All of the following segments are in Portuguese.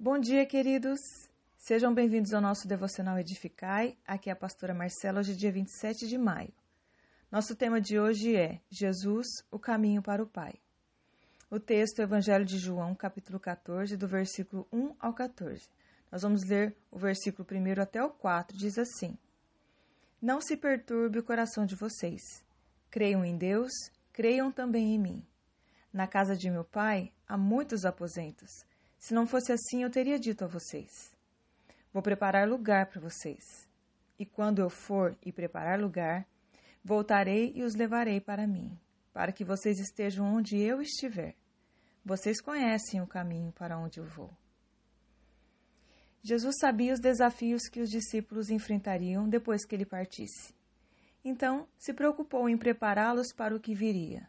Bom dia, queridos. Sejam bem-vindos ao nosso devocional Edificai. Aqui é a pastora Marcela, hoje é dia 27 de maio. Nosso tema de hoje é Jesus, o caminho para o Pai. O texto é o Evangelho de João, capítulo 14, do versículo 1 ao 14. Nós vamos ler o versículo 1 até o 4, diz assim: Não se perturbe o coração de vocês. Creiam em Deus, creiam também em mim. Na casa de meu pai há muitos aposentos. Se não fosse assim, eu teria dito a vocês: Vou preparar lugar para vocês. E quando eu for e preparar lugar, voltarei e os levarei para mim, para que vocês estejam onde eu estiver. Vocês conhecem o caminho para onde eu vou. Jesus sabia os desafios que os discípulos enfrentariam depois que ele partisse. Então, se preocupou em prepará-los para o que viria.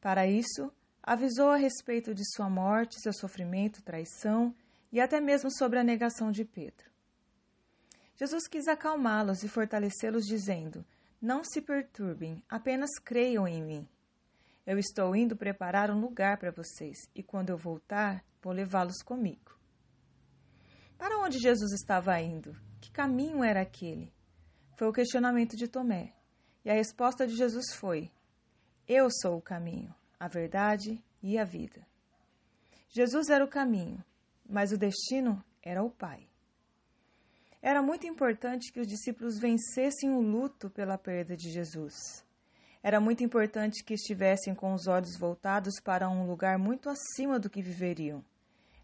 Para isso, avisou a respeito de sua morte, seu sofrimento, traição e até mesmo sobre a negação de Pedro. Jesus quis acalmá-los e fortalecê-los, dizendo: Não se perturbem, apenas creiam em mim. Eu estou indo preparar um lugar para vocês e quando eu voltar, vou levá-los comigo. Para onde Jesus estava indo? Que caminho era aquele? Foi o questionamento de Tomé. E a resposta de Jesus foi: Eu sou o caminho a verdade e a vida. Jesus era o caminho, mas o destino era o Pai. Era muito importante que os discípulos vencessem o luto pela perda de Jesus. Era muito importante que estivessem com os olhos voltados para um lugar muito acima do que viveriam.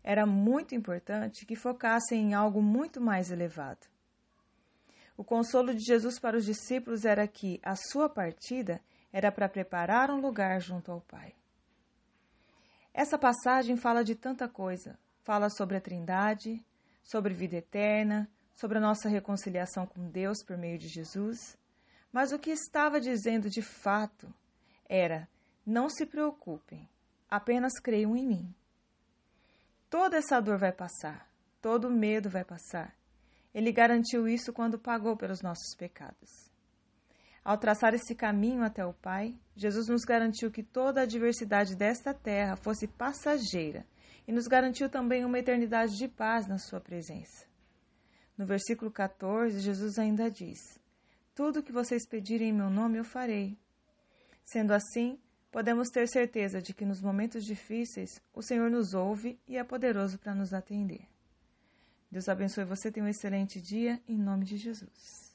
Era muito importante que focassem em algo muito mais elevado. O consolo de Jesus para os discípulos era que a sua partida era para preparar um lugar junto ao Pai. Essa passagem fala de tanta coisa. Fala sobre a Trindade, sobre vida eterna, sobre a nossa reconciliação com Deus por meio de Jesus. Mas o que estava dizendo de fato era: não se preocupem, apenas creiam em mim. Toda essa dor vai passar, todo medo vai passar. Ele garantiu isso quando pagou pelos nossos pecados. Ao traçar esse caminho até o Pai, Jesus nos garantiu que toda a adversidade desta terra fosse passageira e nos garantiu também uma eternidade de paz na Sua presença. No versículo 14, Jesus ainda diz: Tudo o que vocês pedirem em meu nome eu farei. Sendo assim, podemos ter certeza de que nos momentos difíceis o Senhor nos ouve e é poderoso para nos atender. Deus abençoe você, tenha um excelente dia, em nome de Jesus.